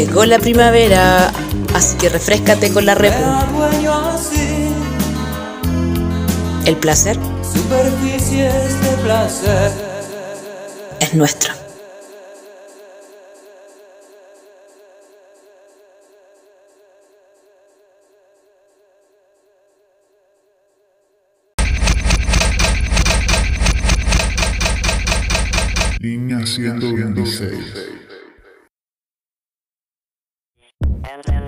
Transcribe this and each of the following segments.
Llegó la primavera, así que refrescate con la Red El placer superficies de placer es nuestro.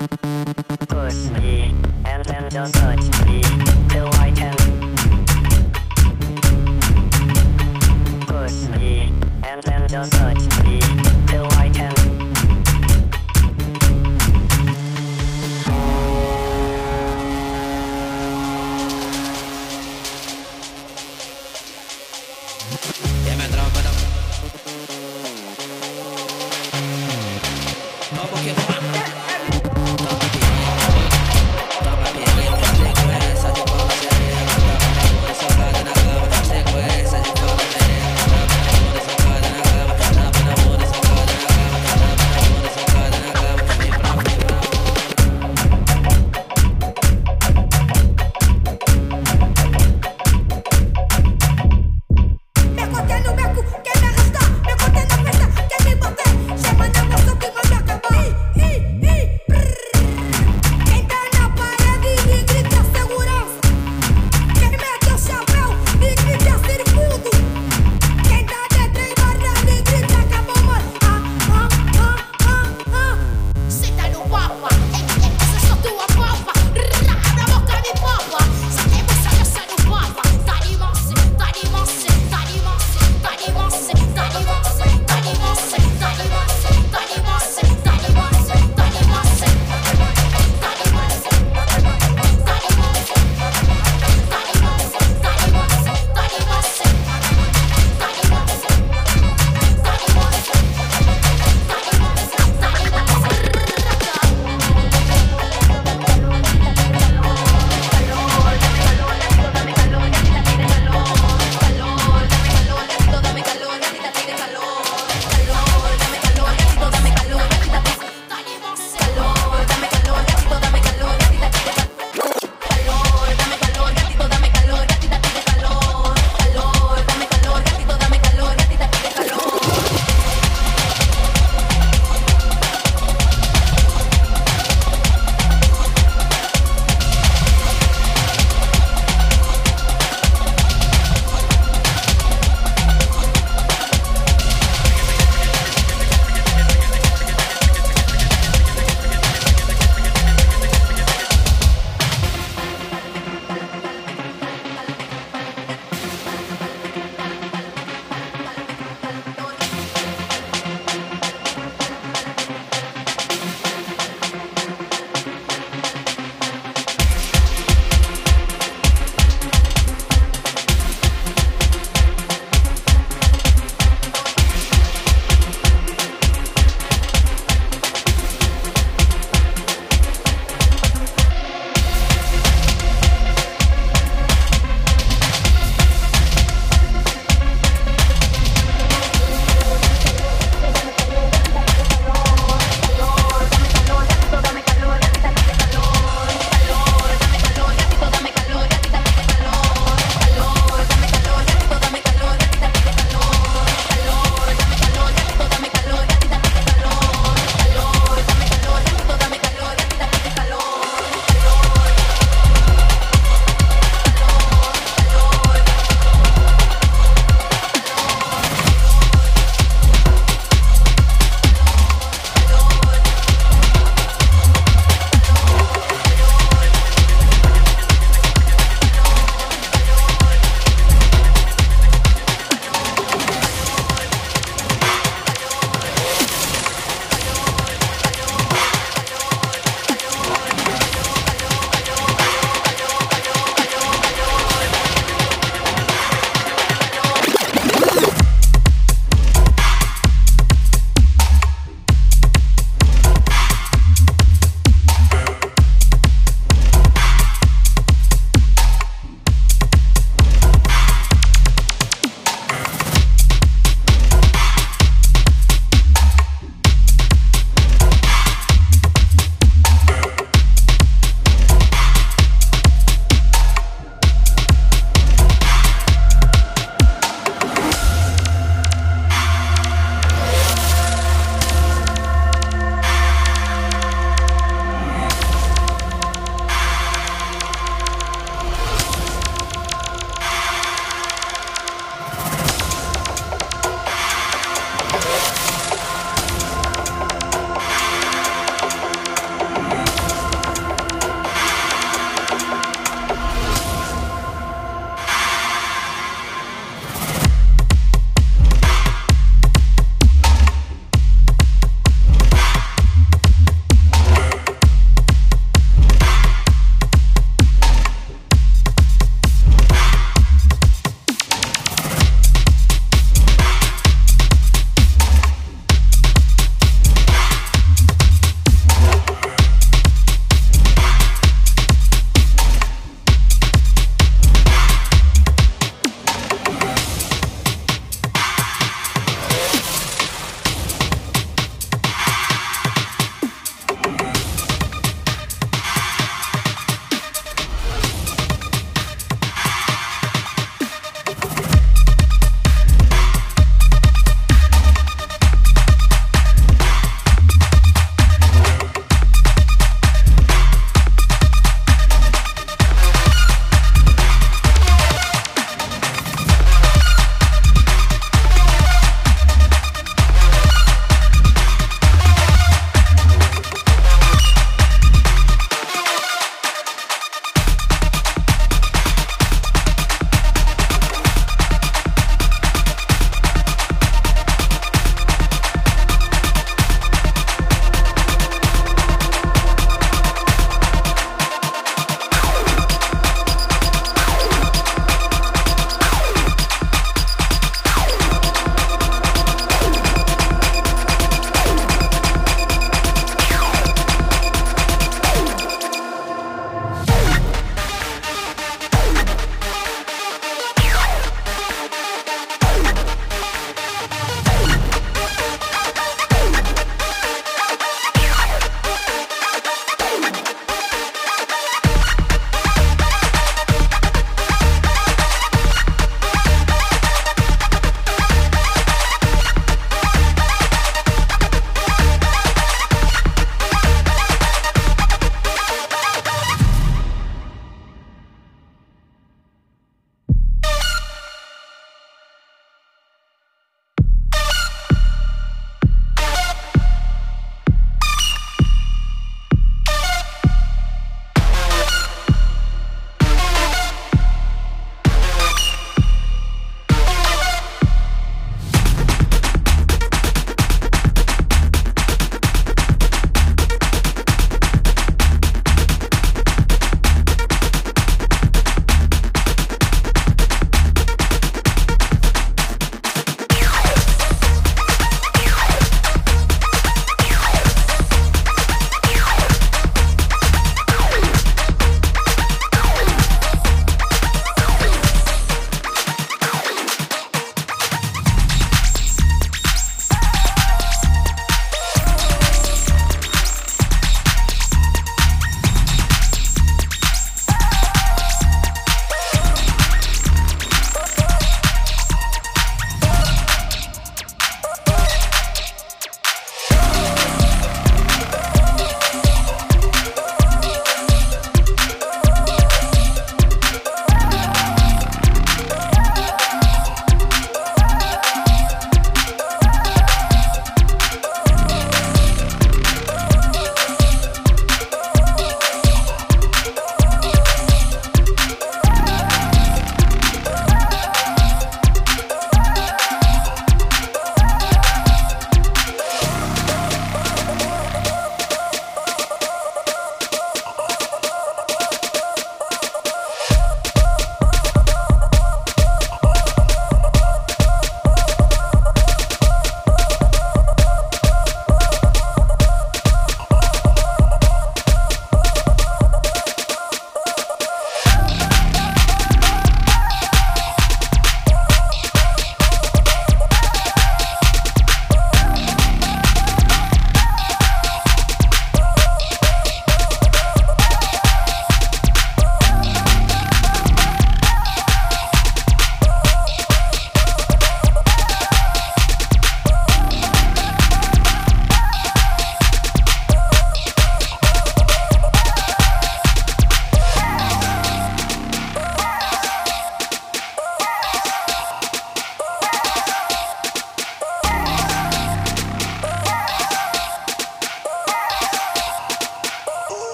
Push me, and then just touch me till I can. Push me, and then just touch me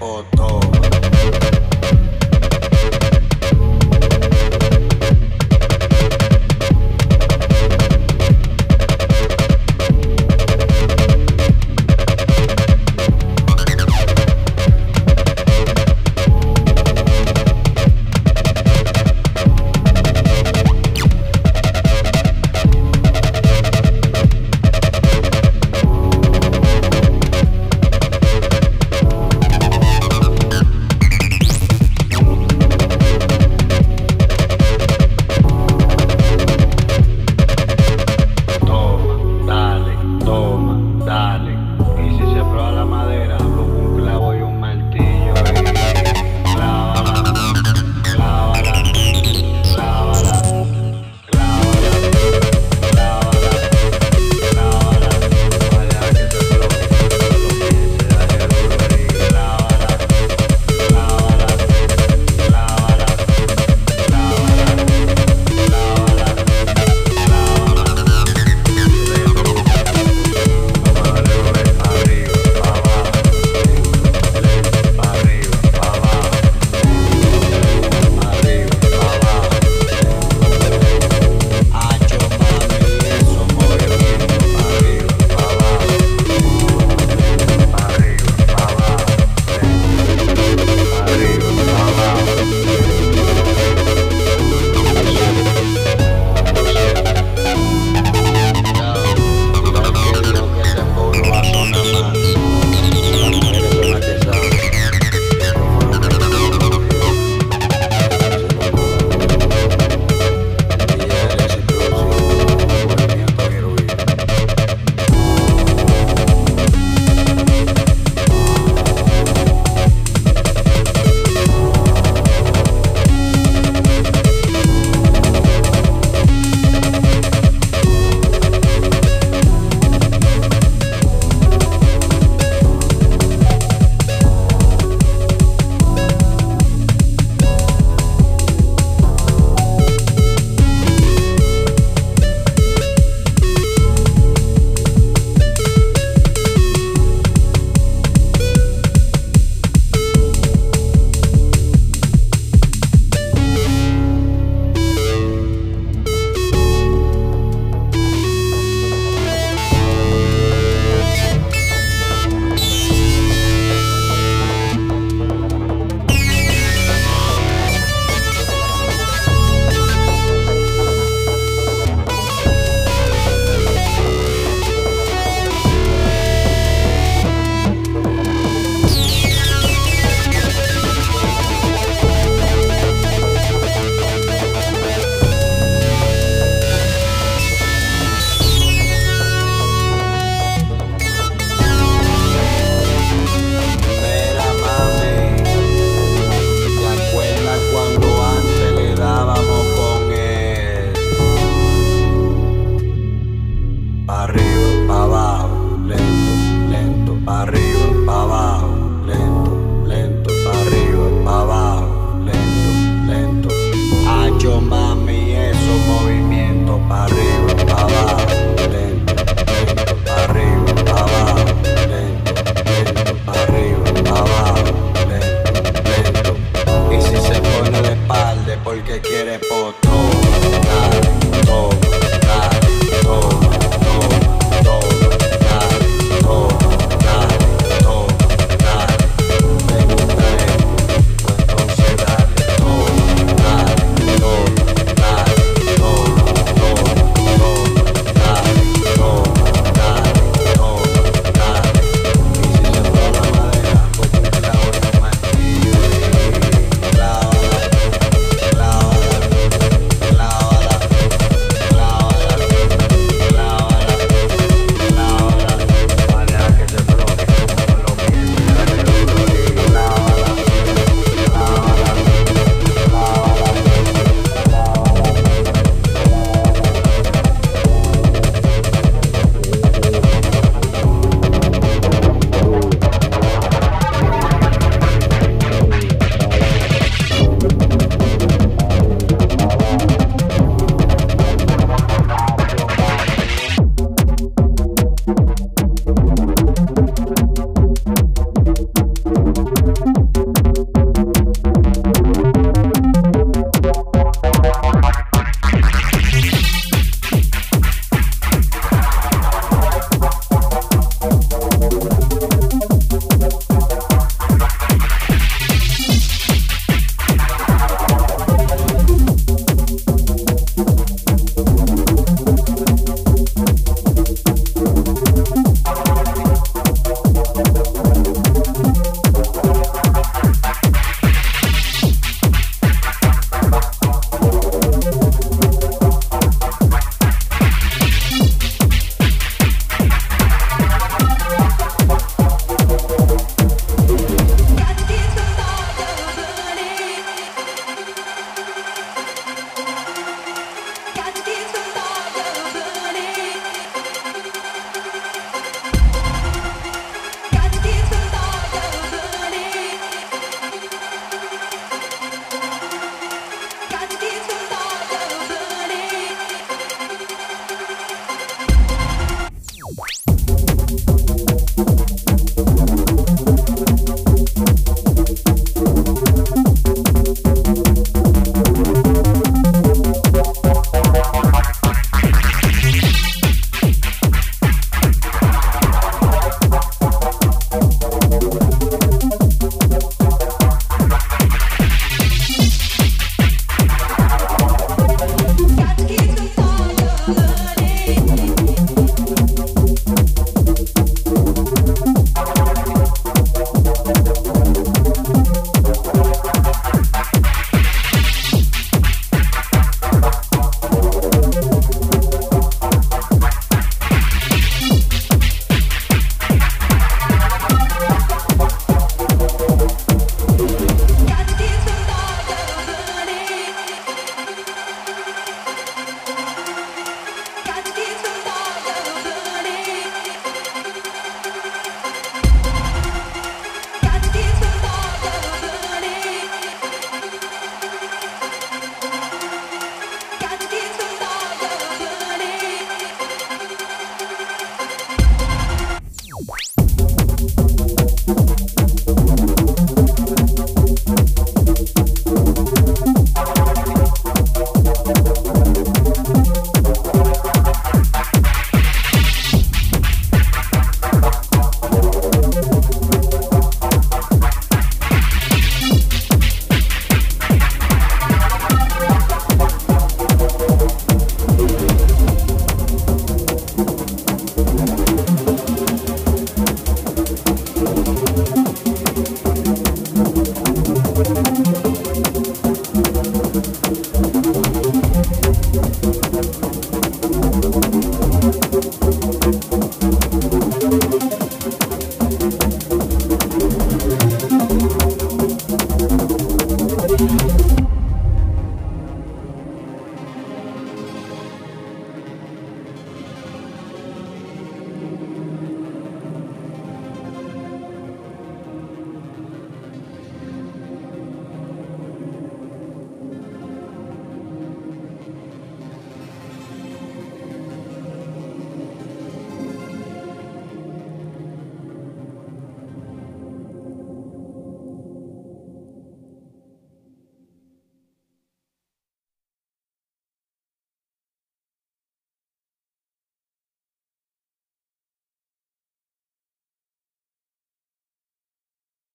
lento.